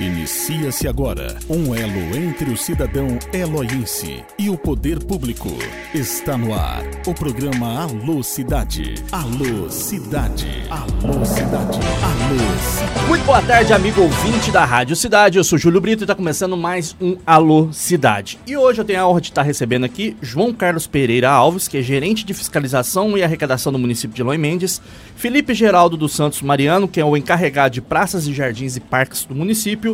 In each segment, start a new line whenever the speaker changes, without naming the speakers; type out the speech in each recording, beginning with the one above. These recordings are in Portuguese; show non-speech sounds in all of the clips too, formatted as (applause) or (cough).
Inicia-se agora um elo entre o cidadão eloiense e o poder público. Está no ar o programa Alô Cidade. Alô Cidade. Alô Cidade. Alô Cidade.
Muito boa tarde, amigo ouvinte da Rádio Cidade. Eu sou Júlio Brito e está começando mais um Alô Cidade. E hoje eu tenho a honra de estar recebendo aqui João Carlos Pereira Alves, que é gerente de fiscalização e arrecadação do município de Eloy Mendes, Felipe Geraldo dos Santos Mariano, que é o encarregado de praças e jardins e parques do município,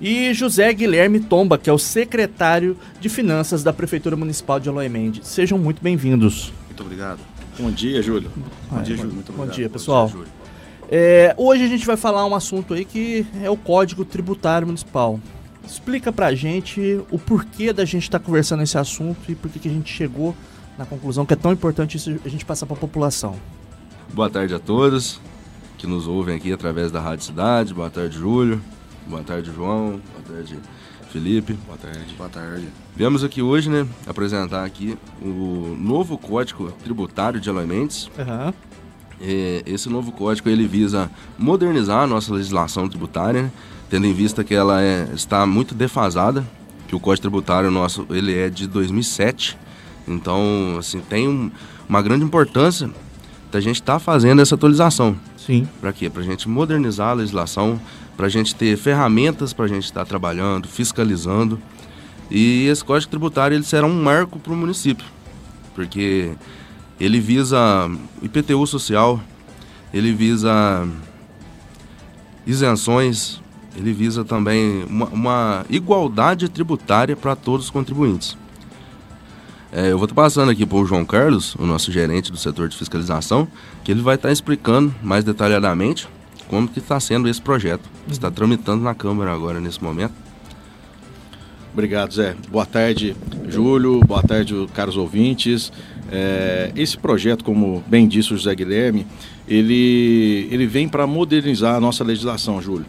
e José Guilherme Tomba, que é o secretário de Finanças da Prefeitura Municipal de Eloy Mendes. Sejam muito bem-vindos.
Muito obrigado. Bom dia, Júlio. Bom dia, Júlio. Muito
Bom
obrigado.
dia, pessoal. É, hoje a gente vai falar um assunto aí que é o Código Tributário Municipal. Explica pra gente o porquê da gente estar conversando esse assunto e por que a gente chegou na conclusão que é tão importante isso a gente passar pra população.
Boa tarde a todos que nos ouvem aqui através da Rádio Cidade. Boa tarde, Júlio. Boa tarde, João. Boa tarde, Felipe. Boa tarde.
Boa tarde.
Viemos aqui hoje, né, apresentar aqui o novo Código Tributário de Eloy Mendes.
Aham.
É, esse novo código ele visa modernizar a nossa legislação tributária, né, tendo em vista que ela é- está muito defasada, que o Código Tributário nosso ele é de 2007. Então, assim, tem um- uma grande importância da gente estar fazendo essa atualização.
Sim.
Para quê? Para a gente modernizar a legislação, para a gente ter ferramentas para a gente estar trabalhando, fiscalizando. E esse Código Tributário ele será um marco para o município, porque ele visa IPTU social, ele visa isenções, ele visa também uma, uma igualdade tributária para todos os contribuintes. É, eu vou estar passando aqui para o João Carlos, o nosso gerente do setor de fiscalização, que ele vai estar explicando mais detalhadamente como que está sendo esse projeto. que Está tramitando na Câmara agora, nesse momento.
Obrigado, Zé. Boa tarde, Júlio. Boa tarde, caros ouvintes. É, esse projeto, como bem disse o José Guilherme, ele, ele vem para modernizar a nossa legislação, Júlio.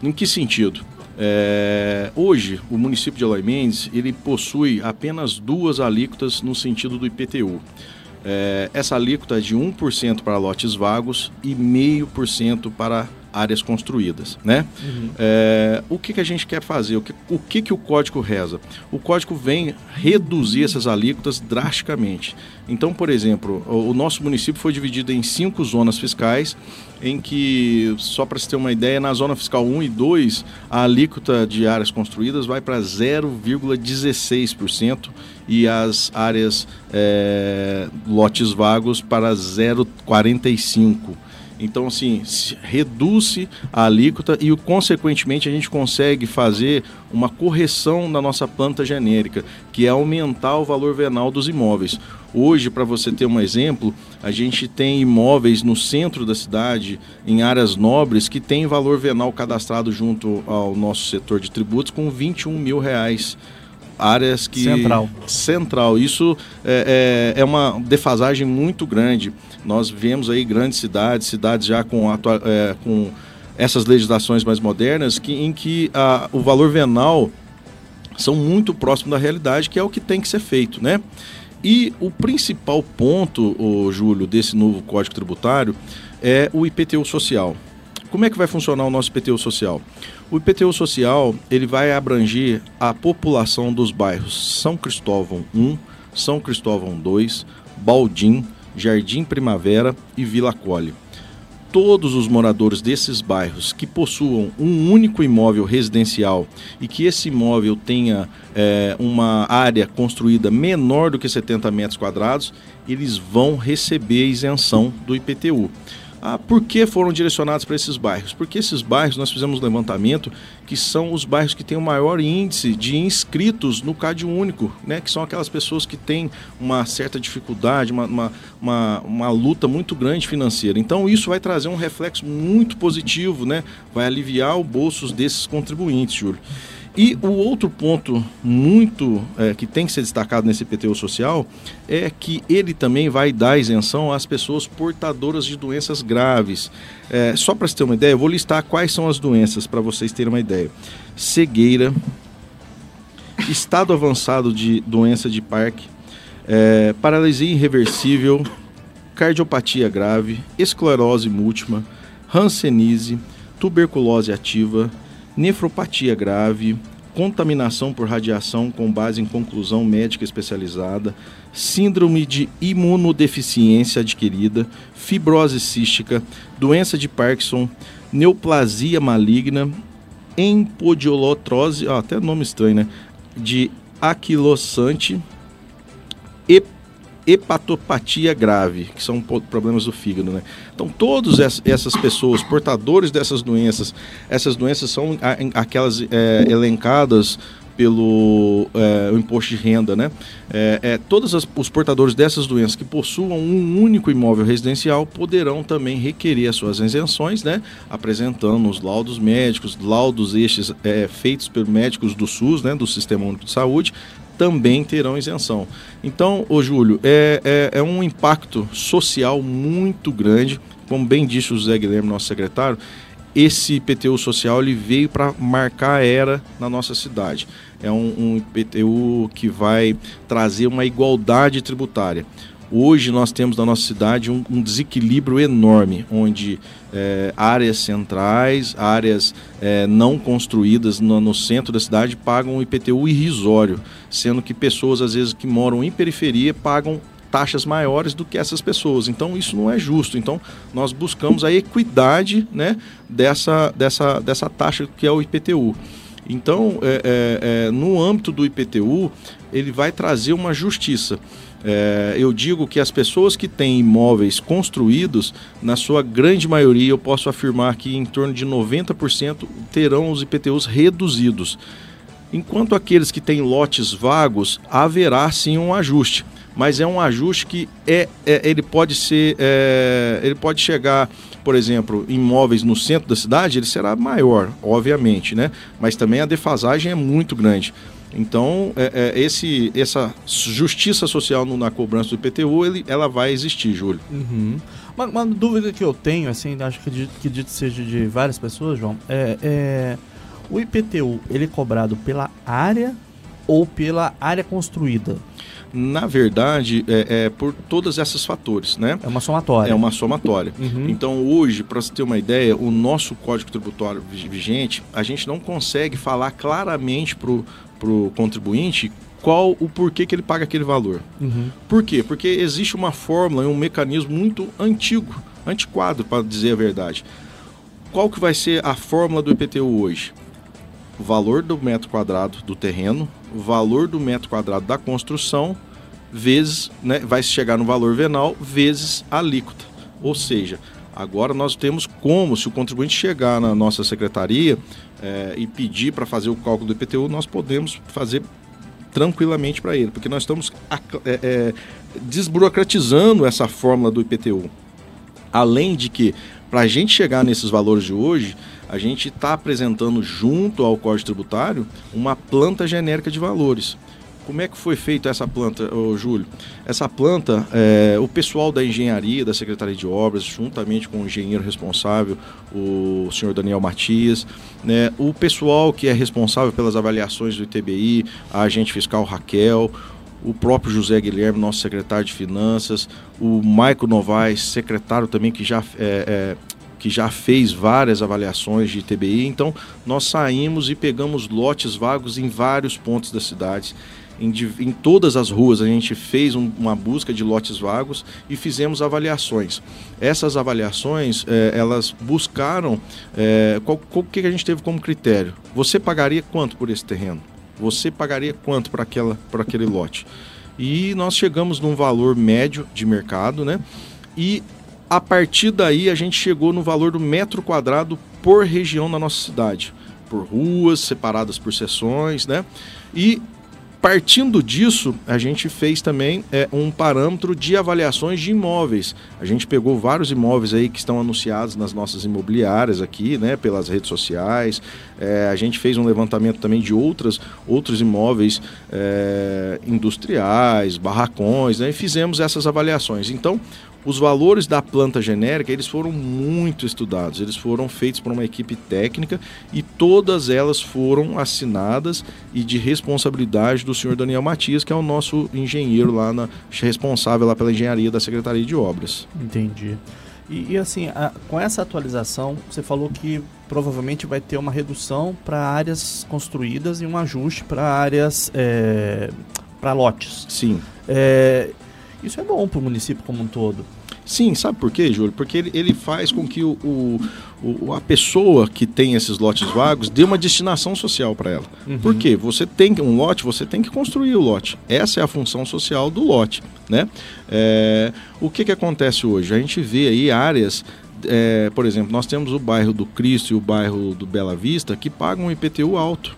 Em que sentido? É, hoje, o município de Eloy Mendes, ele possui apenas duas alíquotas no sentido do IPTU. É, essa alíquota é de 1% para lotes vagos e 0,5% para áreas construídas, né? É, o que, que a gente quer fazer? O, que, o que, que o código reza? O código vem reduzir essas alíquotas drasticamente. Então, por exemplo, o, o nosso município foi dividido em cinco zonas fiscais, em que, só para se ter uma ideia, na zona fiscal 1 e 2, a alíquota de áreas construídas vai para 0,16% e as áreas é, lotes vagos para 0,45%. Então, assim, reduz-se a alíquota e, consequentemente, a gente consegue fazer uma correção na nossa planta genérica, que é aumentar o valor venal dos imóveis. Hoje, para você ter um exemplo, a gente tem imóveis no centro da cidade, em áreas nobres, que tem valor venal cadastrado junto ao nosso setor de tributos com 21 mil reais áreas que
Central.
central isso é, é, é uma defasagem muito grande nós vemos aí grandes cidades cidades já com atua- é, com essas legislações mais modernas que em que a, o valor venal são muito próximo da realidade que é o que tem que ser feito né e o principal ponto, ô, Júlio, desse novo Código Tributário é o IPTU social. Como é que vai funcionar o nosso IPTU social? O IPTU social ele vai abranger a população dos bairros São Cristóvão 1, São Cristóvão 2, Baldim, Jardim Primavera e Vila Cole todos os moradores desses bairros que possuam um único imóvel residencial e que esse imóvel tenha eh, uma área construída menor do que 70 metros quadrados, eles vão receber isenção do IPTU. Ah, por que foram direcionados para esses bairros? Porque esses bairros, nós fizemos um levantamento, que são os bairros que têm o maior índice de inscritos no CAD único, né? que são aquelas pessoas que têm uma certa dificuldade, uma, uma, uma, uma luta muito grande financeira. Então, isso vai trazer um reflexo muito positivo, né? vai aliviar o bolsos desses contribuintes, Júlio. E o outro ponto muito é, que tem que ser destacado nesse IPTU social é que ele também vai dar isenção às pessoas portadoras de doenças graves. É, só para você ter uma ideia, eu vou listar quais são as doenças para vocês terem uma ideia: cegueira, estado avançado de doença de Parque, é, paralisia irreversível, cardiopatia grave, esclerose múltipla, hanseníase, tuberculose ativa, nefropatia grave, contaminação por radiação com base em conclusão médica especializada, síndrome de imunodeficiência adquirida, fibrose cística, doença de Parkinson, neoplasia maligna, empodiolotrose, até nome estranho, né? De aquilossante, hepatopatia grave, que são problemas do fígado, né? Então, todas essas pessoas, portadores dessas doenças, essas doenças são aquelas é, elencadas pelo é, o imposto de renda, né? É, é, todos as, os portadores dessas doenças que possuam um único imóvel residencial poderão também requerer as suas isenções, né? Apresentando os laudos médicos, laudos estes é, feitos pelos médicos do SUS, né? Do Sistema Único de Saúde, também terão isenção. Então, ô Júlio, é, é, é um impacto social muito grande, como bem disse o José Guilherme, nosso secretário, esse IPTU social ele veio para marcar a era na nossa cidade. É um, um IPTU que vai trazer uma igualdade tributária. Hoje nós temos na nossa cidade um, um desequilíbrio enorme, onde é, áreas centrais, áreas é, não construídas no, no, centro da cidade pagam um IPTU irrisório, sendo que pessoas às vezes que moram em periferia pagam taxas maiores do que essas pessoas. Então isso não é justo. Então nós buscamos a equidade né, dessa, dessa, dessa taxa que é o IPTU. Então, é, no âmbito do IPTU, ele vai trazer uma justiça. É, eu digo que as pessoas que têm imóveis construídos, na sua grande maioria, eu posso afirmar que em torno de 90% terão os IPTUs reduzidos. Enquanto aqueles que têm lotes vagos, haverá sim um ajuste. Mas é um ajuste que é, é ele pode ser. É, ele pode chegar, por exemplo, imóveis no centro da cidade, ele será maior, obviamente, né? Mas também a defasagem é muito grande. Então, é, é, esse, essa justiça social no, na cobrança do IPTU, ele, ela vai existir, Júlio.
Uhum. Uma, uma, dúvida que eu tenho, assim, acho que que seja de várias pessoas, João, é, é, o IPTU, ele é cobrado pela área ou pela área construída?
Na verdade, é, é, por todos esses fatores, né?
É uma somatória.
É uma somatória. Uhum. Então, hoje, para você ter uma ideia, o nosso Código Tributário vigente, a gente não consegue falar claramente para o contribuinte qual o porquê que ele paga aquele valor. Uhum. Por quê? Porque existe uma fórmula e um mecanismo muito antigo, antiquado, para dizer a verdade. Qual que vai ser a fórmula do IPTU hoje? O valor do metro quadrado do terreno, o valor do metro quadrado da construção, vezes, né, vai chegar no valor venal, vezes a alíquota. Ou seja, agora nós temos como, se o contribuinte chegar na nossa secretaria é, e pedir para fazer o cálculo do IPTU, nós podemos fazer tranquilamente para ele, porque nós estamos é, é, desburocratizando essa fórmula do IPTU. Além de que, para a gente chegar nesses valores de hoje, a gente está apresentando junto ao Código Tributário uma planta genérica de valores. Como é que foi feita essa planta, ô, Júlio? Essa planta, é, o pessoal da engenharia, da Secretaria de Obras, juntamente com o engenheiro responsável, o senhor Daniel Matias, né, o pessoal que é responsável pelas avaliações do ITBI, a agente fiscal Raquel, o próprio José Guilherme, nosso secretário de Finanças, o Maico Novaes, secretário também que já é, é, que já fez várias avaliações de ITBI. Então, nós saímos e pegamos lotes vagos em vários pontos da cidade. Em, em, todas as ruas a gente fez um, uma busca de lotes vagos e fizemos avaliações. Essas avaliações, é, elas buscaram, é, qual, qual, que a gente teve como critério? Você pagaria quanto por esse terreno? Você pagaria quanto para aquele lote? E nós chegamos num valor médio de mercado, né? E a partir daí a gente chegou no valor do metro quadrado por região na nossa cidade, por ruas separadas por seções, né? E Partindo disso, a gente fez também é, um parâmetro de avaliações de imóveis. A gente pegou vários imóveis aí que estão anunciados nas nossas imobiliárias aqui, né, pelas redes sociais. É, a gente fez um levantamento também de outras, outros imóveis é, industriais, barracões, né, e fizemos essas avaliações. Então, os valores da planta genérica, eles foram muito estudados, eles foram feitos por uma equipe técnica e todas elas foram assinadas e de responsabilidade do senhor Daniel Matias, que é o nosso engenheiro lá, na, responsável lá pela engenharia da Secretaria de Obras.
Entendi. E, e assim, a, com essa atualização, você falou que provavelmente vai ter uma redução para áreas construídas e um ajuste para áreas é, para lotes.
Sim.
É, isso é bom para o município como um todo.
Sim, sabe por quê, Júlio? Porque ele, ele faz com que o, o, a pessoa que tem esses lotes vagos dê uma destinação social para ela. Uhum. Por quê? Você tem um lote, você tem que construir o lote. Essa é a função social do lote. Né? É, o que, que acontece hoje? A gente vê aí áreas é, por exemplo, nós temos o bairro do Cristo e o bairro do Bela Vista que pagam um IPTU alto.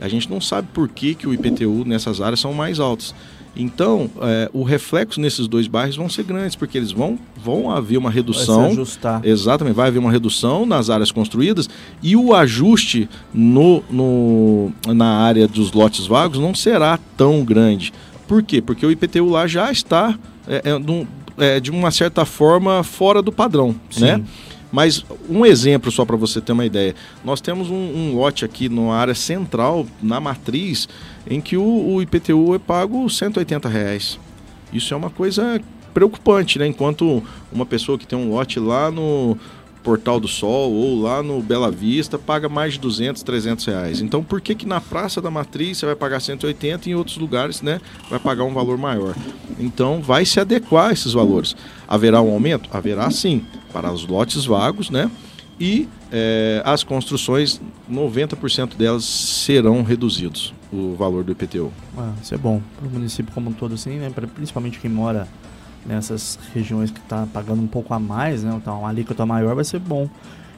A gente não sabe por que, que o IPTU nessas áreas são mais altos. Então, é, o reflexo nesses dois bairros vão ser grandes, porque eles vão, vão haver uma redução. Vai
se ajustar.
Exatamente, vai haver uma redução nas áreas construídas e o ajuste no, no, na área dos lotes vagos não será tão grande. Por quê? Porque o IPTU lá já está é, é, de uma certa forma fora do padrão, Sim. né? Mas um exemplo só para você ter uma ideia. Nós temos um, um, lote aqui na área central, na matriz, em que o, o IPTU é pago 180 reais. Isso é uma coisa preocupante, né? Enquanto uma pessoa que tem um lote lá no Portal do Sol ou lá no Bela Vista paga mais de 200, 300 reais. Então, por que que na Praça da Matriz você vai pagar 180 e em outros lugares, né, vai pagar um valor maior? Então, vai se adequar a esses valores. Haverá um aumento? Haverá sim, para os lotes vagos, né? E é, as construções, 90% delas serão reduzidos o valor do IPTU.
Ah, isso é bom para o município como um todo, assim, né? Pra, principalmente quem mora nessas regiões que está pagando um pouco a mais, né? Então, uma alíquota maior vai ser bom.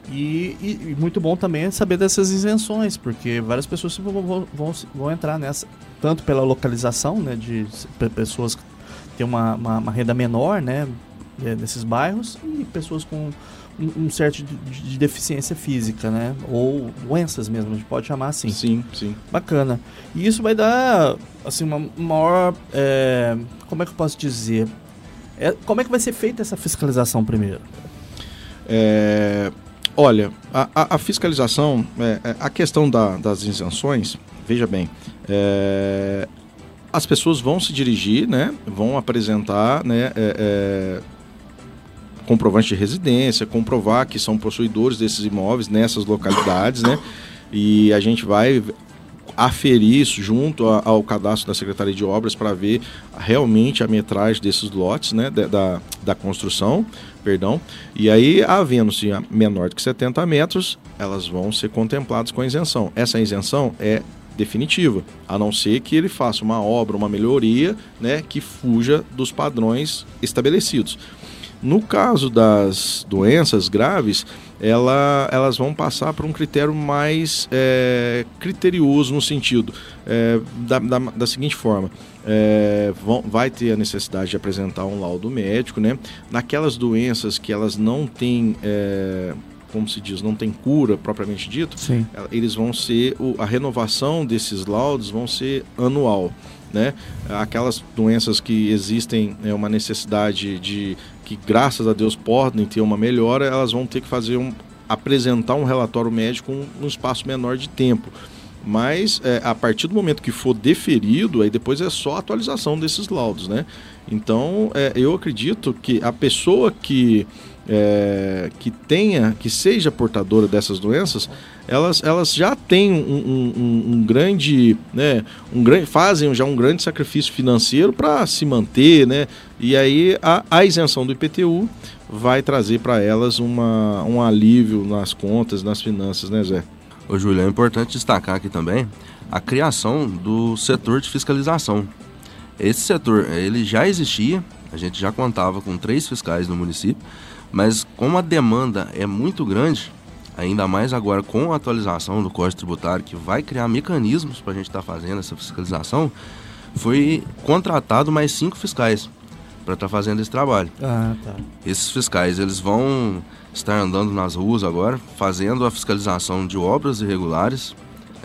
E, e, e, muito bom também é saber dessas isenções, porque várias pessoas vão, vão, vão, entrar nessa, tanto pela localização, né, de pessoas que têm uma, uma, uma renda menor, né, é, nesses bairros, e pessoas com um, um certo de, de, deficiência física, né, ou doenças mesmo, a gente pode chamar assim.
Sim, sim.
Bacana. E isso vai dar, assim, uma maior, é, como é que eu posso dizer, é, como é que vai ser feita essa fiscalização primeiro?
É, olha, a, a, a fiscalização, é, é, a questão da, das isenções, veja bem, é, as pessoas vão se dirigir, né, vão apresentar, né, é, comprovante de residência, comprovar que são possuidores desses imóveis nessas localidades, né, e a gente vai aferir isso junto a, ao cadastro da Secretaria de Obras para ver realmente a metragem desses lotes, né, da, da construção, perdão. E aí, havendo-se menor do que 70 metros, elas vão ser contempladas com isenção. Essa isenção é definitiva, a não ser que ele faça uma obra, uma melhoria, né, que fuja dos padrões estabelecidos. No caso das doenças graves, ela, elas vão passar por um critério mais é, criterioso no sentido é, da, da, da, seguinte forma. É, vão, vai ter a necessidade de apresentar um laudo médico, né? Naquelas doenças que elas não têm, é, como se diz, não tem cura propriamente dito,
Sim.
eles vão ser, a renovação desses laudos vão ser anual. Né? Aquelas doenças que existem é uma necessidade de que graças a Deus podem ter uma melhora, elas vão ter que fazer um, apresentar um relatório médico um, um espaço menor de tempo. Mas é, a partir do momento que for deferido, aí depois é só atualização desses laudos, né? Então é, eu acredito que a pessoa que é, que tenha, que seja portadora dessas doenças, elas, elas já têm um, um, um grande, né, um grande, fazem já um grande sacrifício financeiro para se manter, né? E aí a, a isenção do IPTU vai trazer para elas uma, um alívio nas contas, nas finanças, né, Zé?
Ô, Júlio, é importante destacar aqui também a criação do setor de fiscalização. Esse setor, ele já existia, a gente já contava com três fiscais no município, mas como a demanda é muito grande, ainda mais agora com a atualização do Código Tributário, que vai criar mecanismos para a gente estar tá fazendo essa fiscalização, foi contratado mais cinco fiscais para estar tá fazendo esse trabalho.
Ah, tá.
Esses fiscais, eles vão estar andando nas ruas agora, fazendo a fiscalização de obras irregulares,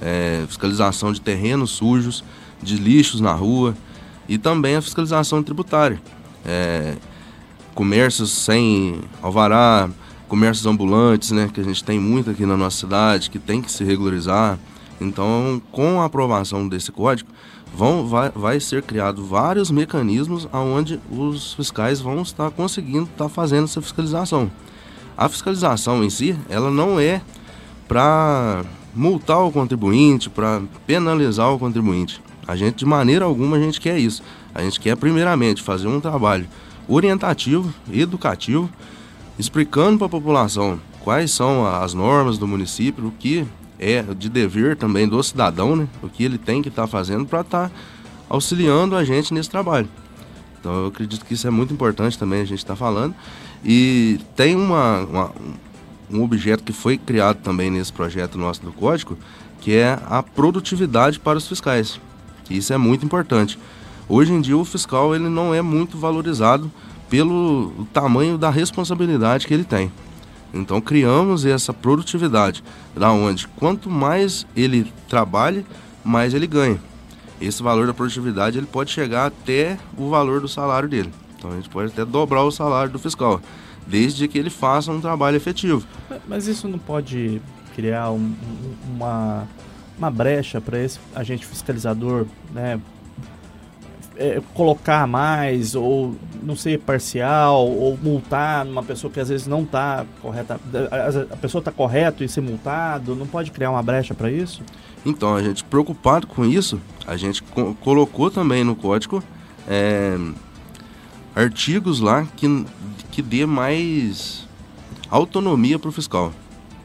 é, fiscalização de terrenos sujos, de lixos na rua e também a fiscalização tributária. É, comércios sem alvará, comércios ambulantes, né, que a gente tem muito aqui na nossa cidade, que tem que se regularizar. Então, com a aprovação desse código, vão, vai, vai ser criado vários mecanismos onde os fiscais vão estar conseguindo estar fazendo essa fiscalização. A fiscalização em si, ela não é para multar o contribuinte, para penalizar o contribuinte. A gente, de maneira alguma, a gente quer isso. A gente quer, primeiramente, fazer um trabalho orientativo, educativo, explicando para a população quais são as normas do município, o que é de dever também do cidadão, né? O que ele tem que estar tá fazendo para estar tá auxiliando a gente nesse trabalho. Então eu acredito que isso é muito importante também a gente estar tá falando. E tem uma, uma, um objeto que foi criado também nesse projeto nosso do código, que é a produtividade para os fiscais. Isso é muito importante. Hoje em dia o fiscal ele não é muito valorizado pelo tamanho da responsabilidade que ele tem. Então criamos essa produtividade, da onde quanto mais ele trabalha, mais ele ganha. Esse valor da produtividade ele pode chegar até o valor do salário dele. Então a gente pode até dobrar o salário do fiscal, desde que ele faça um trabalho efetivo.
Mas isso não pode criar um, uma, uma brecha para esse agente fiscalizador, né? É, colocar mais, ou não ser parcial, ou multar uma pessoa que às vezes não está correta. A, pessoa está correto e ser multado, não pode criar uma brecha para isso?
Então, a gente preocupado com isso, a gente co colocou também no código é, artigos lá que, que dê mais autonomia para o fiscal.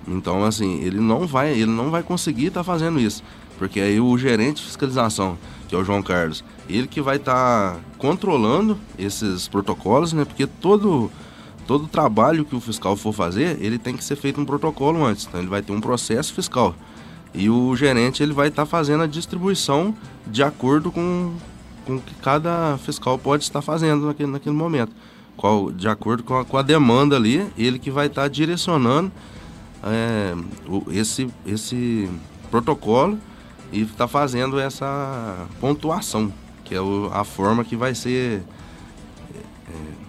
Então, assim, ele não vai, ele não vai conseguir estar tá fazendo isso, porque aí o gerente de fiscalização, que é o João Carlos, ele que vai estar tá controlando esses protocolos, né? Porque todo todo trabalho que o fiscal for fazer, ele tem que ser feito um protocolo antes. Então ele vai ter um processo fiscal. E o gerente ele vai estar tá fazendo a distribuição de acordo com com o que cada fiscal pode estar fazendo naquele, naquele momento. Qual, de acordo com a, com a demanda ali, ele que vai estar tá direcionando é, esse, esse protocolo e está fazendo essa pontuação que é o, a forma que vai ser. É,
é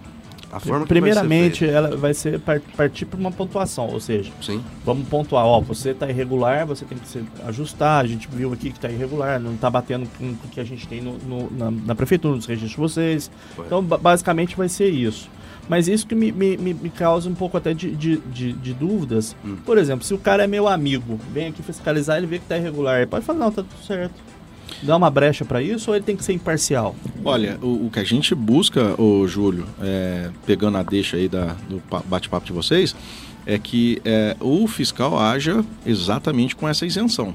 a forma Primeiramente, vai ela vai ser partir para uma pontuação, ou seja,
Sim.
vamos pontuar, ó, você está irregular, você tem que se ajustar, a gente viu aqui que está irregular, não está batendo com o que a gente tem no, no, na, na, prefeitura, nos registros de vocês. Então, basicamente vai ser isso. Mas isso que me, me, me causa um pouco até de, de, de, de dúvidas. Hum. Por exemplo, se o cara é meu amigo, vem aqui fiscalizar, ele vê que está irregular, ele pode falar, não, tá tudo certo dá uma brecha para isso ou ele tem que ser imparcial?
Olha, o, o que a gente busca, o Júlio, é, pegando a deixa aí da, do bate-papo de vocês, é que é, o fiscal haja exatamente com essa isenção.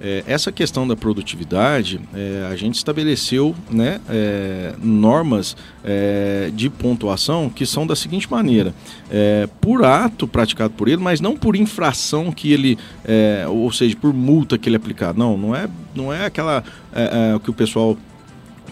É, essa questão da produtividade, é, a gente estabeleceu né, é, normas é, de pontuação que são da seguinte maneira: é, por ato praticado por ele, mas não por infração que ele, é, ou seja, por multa que ele aplicar. Não, não é, não é aquela que o pessoal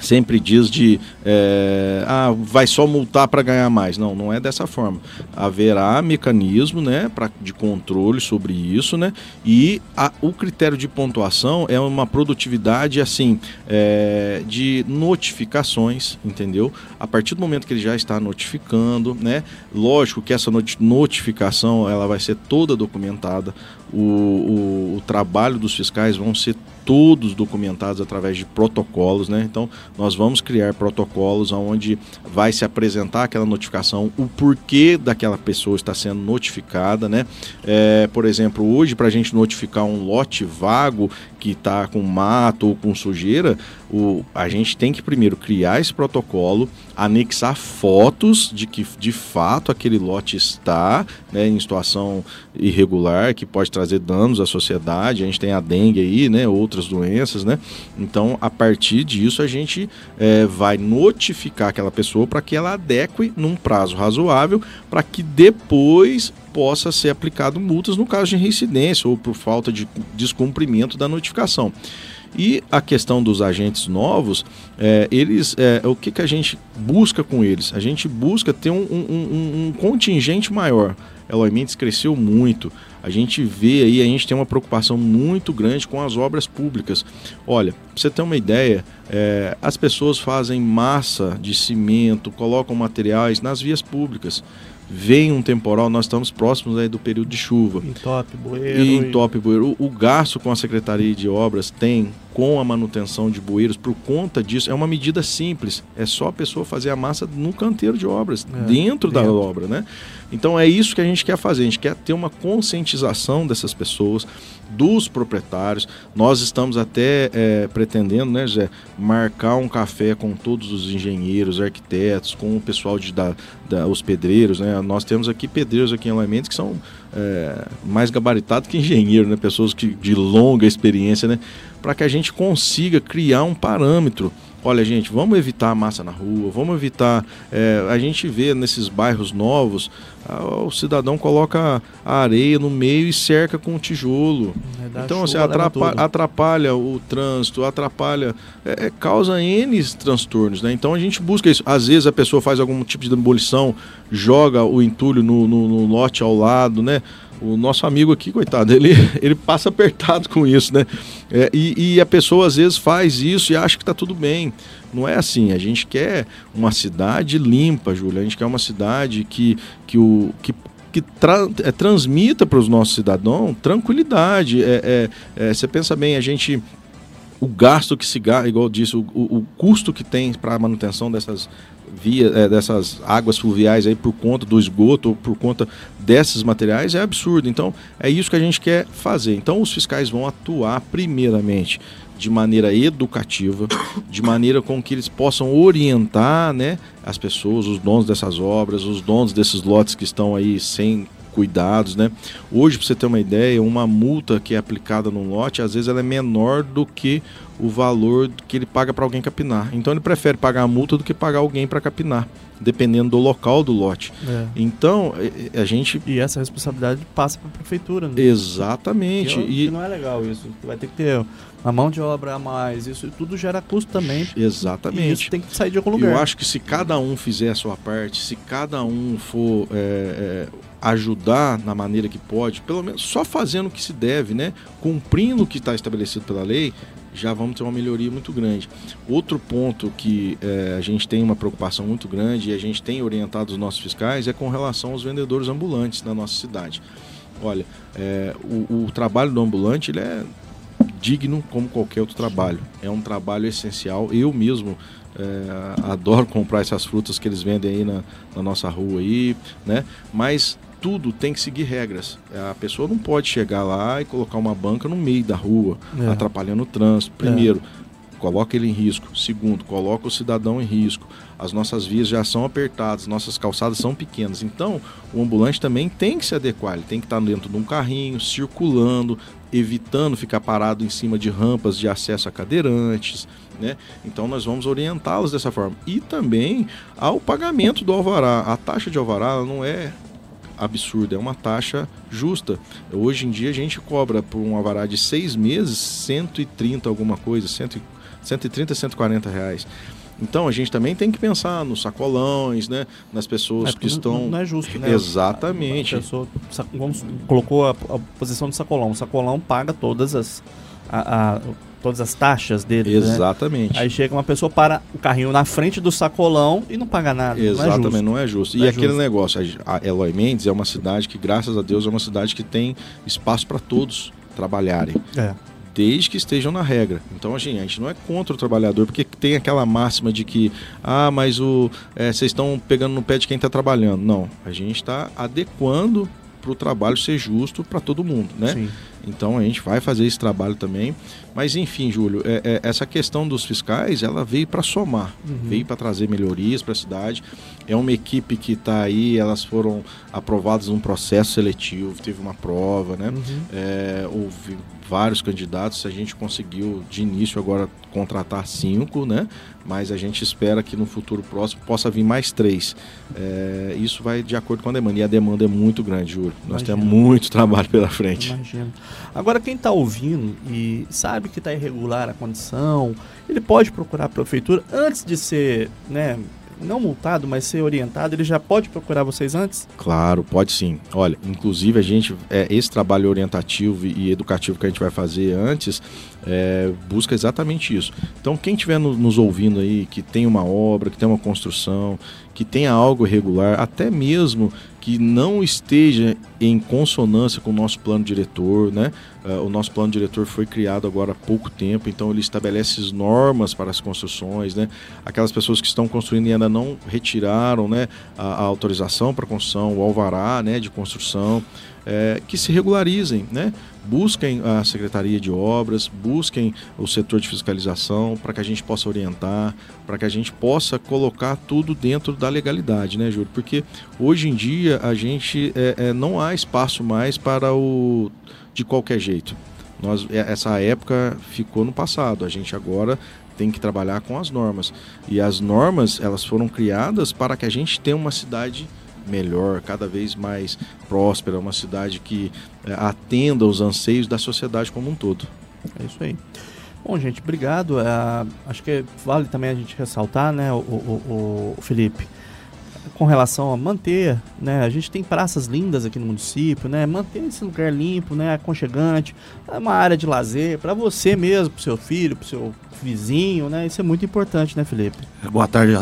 sempre diz de é, ah, vai só multar para ganhar mais. Não, não é dessa forma. Haverá mecanismo né, pra, de controle sobre isso, né? E a, o critério de pontuação é uma produtividade assim é, de notificações, entendeu? A partir do momento que ele já está notificando, né? Lógico que essa notificação ela vai ser toda documentada. O, o, o trabalho dos fiscais vão ser todos documentados através de protocolos, né? Então, nós vamos criar protocolos onde vai se apresentar aquela notificação, o porquê daquela pessoa está sendo notificada, né? É, por exemplo, hoje, para a gente notificar um lote vago que está com mato ou com sujeira, o, a gente tem que primeiro criar esse protocolo, anexar fotos de que de fato aquele lote está né, em situação irregular, que pode trazer danos à sociedade. A gente tem a dengue aí, né, outras doenças, né? Então, a partir disso, a gente é, vai notificar aquela pessoa para que ela adeque num prazo razoável, para que depois possa ser aplicado multas no caso de reincidência ou por falta de descumprimento da notificação. E a questão dos agentes novos, é, eles, é, o que, que a gente busca com eles? A gente busca ter um, um, um, um contingente maior. Eloy Mendes cresceu muito. A gente vê aí, a gente tem uma preocupação muito grande com as obras públicas. Olha, pra você ter uma ideia, é, as pessoas fazem massa de cimento, colocam materiais nas vias públicas. vem um temporal, nós estamos próximos aí do período de chuva.
Entope, bueiro.
E entope, bueiro. O, o gasto com a Secretaria de Obras tem com a manutenção de bueiros por conta disso é uma medida simples. É só a pessoa fazer a massa no canteiro de obras, é, dentro, dentro, da obra, né? Então é isso que a gente quer fazer. A gente quer ter uma conscientização dessas pessoas, dos proprietários. Nós estamos até é, pretendendo, né, Zé, marcar um café com todos os engenheiros, arquitetos, com o pessoal de, da, da, os pedreiros, né? Nós temos aqui pedreiros aqui em Elementos que são é, mais gabaritados que engenheiros, né? Pessoas que, de longa experiência, né? Para que a gente consiga criar um parâmetro olha gente, vamos evitar a massa na rua, vamos evitar. É, a gente vê nesses bairros novos, o cidadão coloca a areia no meio e cerca com tijolo. É, então, assim, atrapalha, atrapalha, o trânsito, atrapalha, é, é, causa N transtornos, né? Então a gente busca isso. Às vezes a pessoa faz algum tipo de demolição, joga o entulho no, no, no lote ao lado, né? O nosso amigo aqui, coitado, ele, (laughs) ele passa apertado com isso, né? É, e, e, a pessoa às vezes faz isso e acha que está tudo bem. Não é assim. A gente quer uma cidade limpa, Júlia. A gente quer uma cidade que, que, o, que, que tra é, transmita para os nossos cidadãos tranquilidade. É, é, é, você pensa bem, a gente o gasto que se gasta, igual disse, o, o, o custo que tem para a manutenção dessas via é, dessas águas fluviais aí por conta do esgoto ou por conta desses materiais é absurdo. Então é isso que a gente quer fazer. Então os fiscais vão atuar primeiramente de maneira educativa, de maneira com que eles possam orientar, né, as pessoas, os donos dessas obras, os donos desses lotes que estão aí sem cuidados, né? Hoje, para você ter uma ideia, uma multa que é aplicada num lote, às vezes ela é menor do que o valor que ele paga para alguém capinar. Então ele prefere pagar a multa do que pagar alguém para capinar, dependendo do local do lote. É. Então a gente
e essa responsabilidade passa para a prefeitura. Né?
Exatamente.
Que, e não é legal isso. Vai ter que ter a mão de obra a mais. Isso tudo gera custo também.
Exatamente.
E isso tem que sair de algum lugar.
Eu acho que se cada um fizer a sua parte, se cada um for é, é, ajudar na maneira que pode, pelo menos só fazendo o que se deve, né? Cumprindo o que está estabelecido pela lei, já vamos ter uma melhoria muito grande. Outro ponto que é, a gente tem uma preocupação muito grande e a gente tem orientado os nossos fiscais é com relação aos vendedores ambulantes na nossa cidade. Olha, é, o, o, trabalho do ambulante ele é digno como qualquer outro trabalho. É um trabalho essencial. Eu mesmo é, adoro comprar essas frutas que eles vendem aí na, na nossa rua aí, né? Mas tudo tem que seguir regras. A pessoa não pode chegar lá e colocar uma banca no meio da rua, é. atrapalhando o trânsito. Primeiro, é. coloca ele em risco. Segundo, coloca o cidadão em risco. As nossas vias já são apertadas, nossas calçadas são pequenas. Então, o ambulante também tem que se adequar. Ele tem que estar dentro de um carrinho, circulando, evitando ficar parado em cima de rampas de acesso a cadeirantes. Né? Então nós vamos orientá-los dessa forma. E também ao pagamento do alvará. A taxa de alvará não é absurda, é uma taxa justa. Hoje em dia a gente cobra por um alvará de seis meses 130 alguma coisa, 130, 140 reais. Então a gente também tem que pensar nos sacolões, né? Nas pessoas é, que estão.
Não é justo, né?
Exatamente.
A pessoa vamos, colocou a, a posição do sacolão. O sacolão paga todas as. A, a, todas as taxas dele.
Né? Exatamente.
Né? Aí chega uma pessoa para o carrinho na frente do sacolão e não paga nada.
Exatamente,
não
é justo. Não é justo. e é aquele justo. negócio, a Eloy Mendes é uma cidade que, graças a Deus, é uma cidade que tem espaço para todos trabalharem. É. Desde que estejam na regra. Então, assim, a gente não é contra o trabalhador, porque tem aquela máxima de que, ah, mas o, é, vocês estão pegando no pé de quem está trabalhando. Não, a gente está adequando para o trabalho ser justo para todo mundo, né? Sim. Então a gente vai fazer esse trabalho também. Mas enfim, Júlio, é, é, essa questão dos fiscais, ela veio para somar, uhum. veio para trazer melhorias para a cidade. É uma equipe que está aí, elas foram aprovadas num processo seletivo, teve uma prova, né? Uhum. É, houve vários candidatos, a gente conseguiu de início agora contratar cinco, né? Mas a gente espera que no futuro próximo possa vir mais três. É, isso vai de acordo com a demanda. E a demanda é muito grande, Júlio. Nós Imagina. temos muito trabalho pela frente.
Imagina. Agora, quem está ouvindo e sabe que está irregular a condição, ele pode procurar a prefeitura antes de ser, né? não multado, mas ser orientado, ele já pode procurar vocês antes?
Claro, pode sim. Olha, inclusive a gente, é, esse trabalho orientativo e educativo que a gente vai fazer antes, é, busca exatamente isso. Então, quem estiver no, nos ouvindo aí, que tem uma obra, que tem uma construção, que tenha algo irregular, até mesmo que não esteja em consonância com o nosso plano diretor, né? Uh, o nosso plano diretor foi criado agora há pouco tempo, então ele estabelece normas para as construções, né? Aquelas pessoas que estão construindo e ainda não retiraram, né, a, a autorização para construção, o alvará, né, de construção, é, que se regularizem, né? Busquem a Secretaria de Obras, busquem o setor de fiscalização para que a gente possa orientar, para que a gente possa colocar tudo dentro da legalidade, né, Júlio? Porque hoje em dia a gente é, é, não há espaço mais para o de qualquer jeito. Nós, é, essa época ficou no passado. A gente agora tem que trabalhar com as normas. E as normas elas foram criadas para que a gente tenha uma cidade melhor, cada vez mais próspera, uma cidade que é, atenda os anseios da sociedade como um todo.
É isso aí. Bom, gente, obrigado. É, acho que vale também a gente ressaltar, né, o, o, o, Felipe, com relação a manter, né, a gente tem praças lindas aqui no município, né, manter esse lugar limpo, né, aconchegante, é uma área de lazer para você mesmo, para seu filho, para seu vizinho, né, isso é muito importante, né, Felipe?
Boa tarde,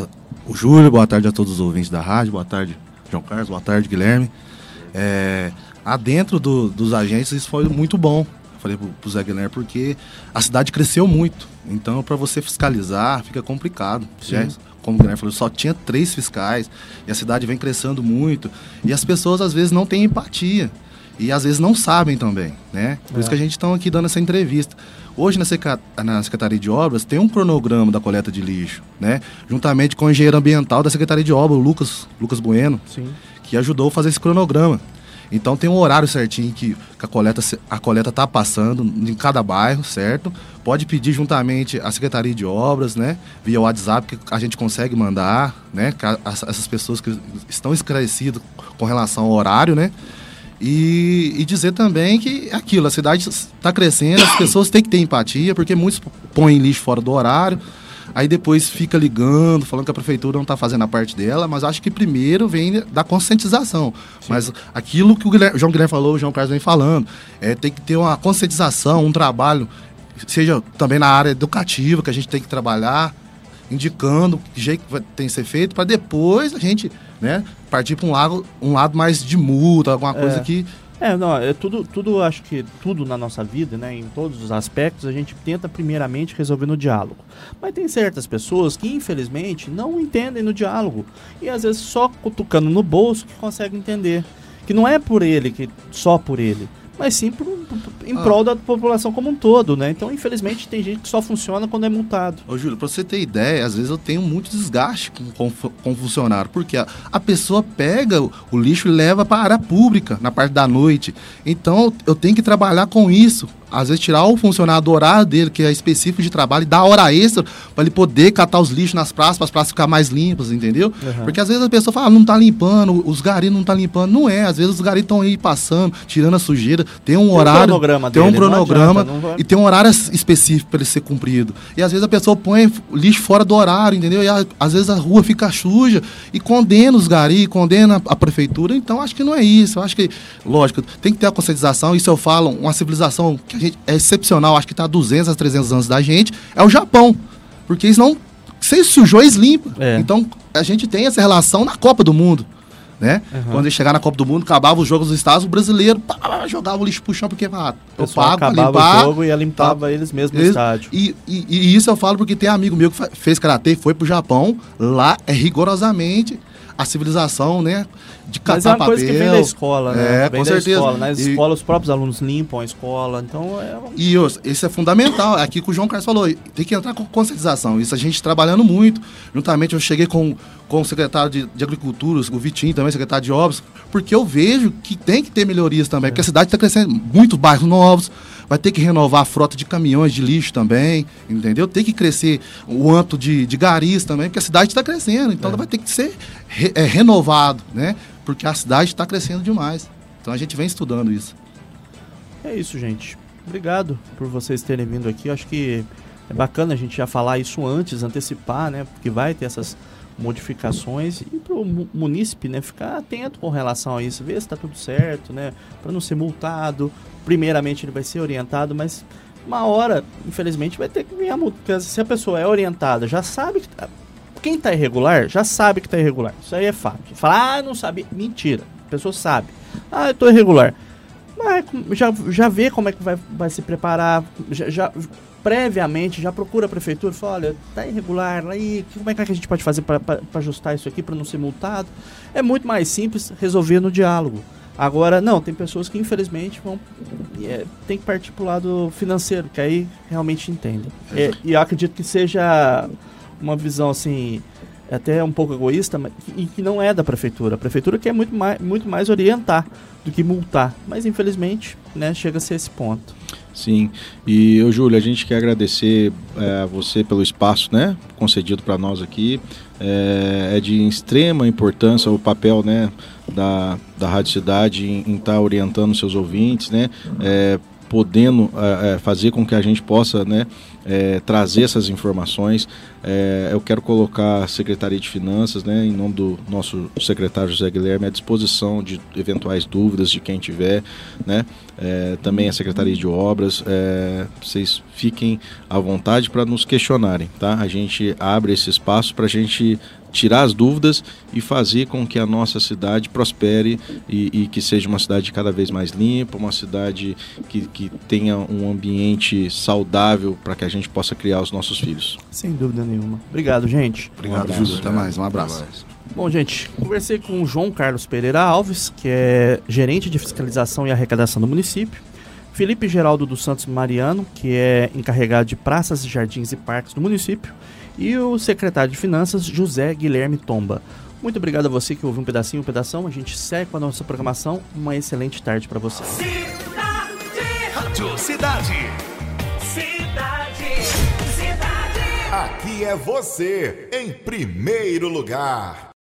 o Júlio, boa tarde a todos os ouvintes da rádio, boa tarde João Carlos, boa tarde, Guilherme. É, adentro do, dos agentes isso foi muito bom. Falei pro, pro Zé Guilherme, porque a cidade cresceu muito. Então, para você fiscalizar, fica complicado. Já, como o Guilherme falou, só tinha três fiscais e a cidade vem crescendo muito. E as pessoas às vezes não têm empatia. E às vezes não sabem também, né? Por é. isso que a gente está aqui dando essa entrevista. Hoje na, Secretaria de Obras tem um cronograma da coleta de lixo, né? Juntamente com o engenheiro ambiental da Secretaria de Obras, o Lucas, Lucas Bueno, Sim. que ajudou a fazer esse cronograma. Então tem um horário certinho que a coleta a coleta está passando em cada bairro, certo? Pode pedir juntamente a Secretaria de Obras, né? Via WhatsApp que a gente consegue mandar, né? Essas pessoas que estão esclarecidas com relação ao horário, né? E, e, dizer também que é aquilo, a cidade está crescendo, as pessoas têm que ter empatia, porque muitos põem lixo fora do horário, aí depois fica ligando, falando que a prefeitura não está fazendo a parte dela, mas acho que primeiro vem da conscientização. Sim. Mas aquilo que o Guilherme, João Guilherme falou, o João Carlos vem falando, é, tem que ter uma conscientização, um trabalho, seja também na área educativa, que a gente tem que trabalhar, indicando que jeito que tem que ser feito, para depois a gente né, partir para um lado, um lado mais de multa, alguma coisa é. que.
É, não, é tudo, tudo, acho que tudo na nossa vida, né, em todos os aspectos, a gente tenta primeiramente resolver no diálogo. Mas tem certas pessoas que, infelizmente, não entendem no diálogo. E às vezes só cutucando no bolso que consegue entender. Que não é por ele, que só por ele mas sim em ah. prol da população como um todo, né? Então, infelizmente, tem gente que só funciona quando é multado.
Ô, Júlio, pra você ter ideia, às vezes eu tenho muito desgaste com, com, funcionário, porque a, a pessoa pega o, o lixo e leva para a área pública na parte da noite. Então, eu tenho que trabalhar com isso às vezes tirar o funcionário do horário dele, que é específico de trabalho, e dar hora extra para ele poder catar os lixos nas praças, para as praças ficar mais limpas, entendeu? Uhum. Porque às vezes a pessoa fala, ah, não tá limpando, os garis não tá limpando. Não é, às vezes os garis estão aí passando, tirando a sujeira, tem um tem horário, um tem um cronograma adianta, e tem um horário específico para ele ser cumprido. E às vezes a pessoa põe lixo fora do horário, entendeu? E às vezes a rua fica suja e condena os garis, condena a prefeitura. Então acho que não é isso. Eu acho que, lógico, tem que ter a conscientização. Isso eu falo, uma civilização que gente é excepcional, acho que está 200 a 300 anos da gente, é o Japão. Porque eles não. Se sujou, eles limpam. É. Então, a gente tem essa relação na Copa do Mundo. Né? Uhum. Quando eles chegaram na Copa do Mundo, acabava os jogos dos Estados, o brasileiro pá, jogava o lixo pro chão, porque ah,
eu pago pra limpar. o jogo e limpava tá, eles mesmos no estádio.
E, e, e, isso eu falo porque tem amigo meu que fez karatê, foi pro Japão, lá é rigorosamente a civilização, né?
De catar Mas é uma papel. coisa que vem da escola, né?
É, vem com certeza.
Escola. Nas né? e... escolas, os próprios alunos limpam a escola, então é...
E isso é fundamental, é aqui que o João Carlos falou, tem que entrar com conscientização, isso a gente trabalhando muito, juntamente eu cheguei com, com o secretário de, de Agricultura, o Vitinho também, secretário de Obras, porque eu vejo que tem que ter melhorias também, é. porque a cidade está crescendo, muitos bairros novos, vai ter que renovar a frota de caminhões de lixo também, entendeu? Tem que crescer o âmbito de, de garis também, porque a cidade está crescendo, então é. vai ter que ser re, é, renovado, né? Porque a cidade está crescendo demais. Então a gente vem estudando isso.
É isso, gente. Obrigado por vocês terem vindo aqui. acho que é bacana a gente já falar isso antes, antecipar, né? Porque vai ter essas modificações e para o munícipe, né, ficar atento com relação a isso, ver se está tudo certo, né, para não ser multado, primeiramente ele vai ser orientado, mas uma hora, infelizmente, vai ter que vir a multa. Se a pessoa é orientada, já sabe que. Tá, quem está irregular, já sabe que está irregular. Isso aí é fato. Falar, ah, não sabe. Mentira. pessoa sabe. Ah, eu tô irregular. Mas já, já vê como é que vai, vai se preparar, já, já previamente, já procura a prefeitura, fala, olha, tá irregular, aí, como é que a gente pode fazer para ajustar isso aqui para não ser multado? É muito mais simples resolver no diálogo. Agora, não, tem pessoas que infelizmente vão. É, tem que partir para o lado financeiro, que aí realmente entendem. É, e eu acredito que seja uma visão assim, até um pouco egoísta, mas, e que não é da prefeitura. A prefeitura quer muito mais, muito mais orientar do que multar. Mas infelizmente, né, chega-se a esse ponto.
Sim, e eu, Júlio, a gente quer agradecer é, a você pelo espaço né, concedido para nós aqui. É, é, de extrema importância o papel né, da, da Rádio Cidade em estar tá orientando seus ouvintes, né, é, podendo é, é, fazer com que a gente possa né, é, trazer essas informações. É, eu quero colocar a Secretaria de Finanças, né, em nome do nosso secretário José Guilherme, à disposição de eventuais dúvidas de quem tiver. Né, é, também a Secretaria de Obras. É, vocês fiquem à vontade para nos questionarem. Tá? A gente abre esse espaço para a gente tirar as dúvidas e fazer com que a nossa cidade prospere e, e que seja uma cidade cada vez mais limpa, uma cidade que, que tenha um ambiente saudável para que a gente possa criar os nossos filhos.
Sem dúvida nenhuma. Obrigado, gente.
Obrigado, um Júlio. Até mais. Um abraço.
Bom, gente, conversei com o João Carlos Pereira Alves, que é gerente de fiscalização e arrecadação do município. Felipe Geraldo dos Santos Mariano, que é encarregado de praças, jardins e parques do município e o secretário de Finanças, José Guilherme Tomba. Muito obrigado a você que ouviu um pedacinho, um pedação. A gente segue com a nossa programação. Uma excelente tarde para você.
Cidade, Rádio Cidade. Cidade, cidade.
Aqui é você, em primeiro lugar.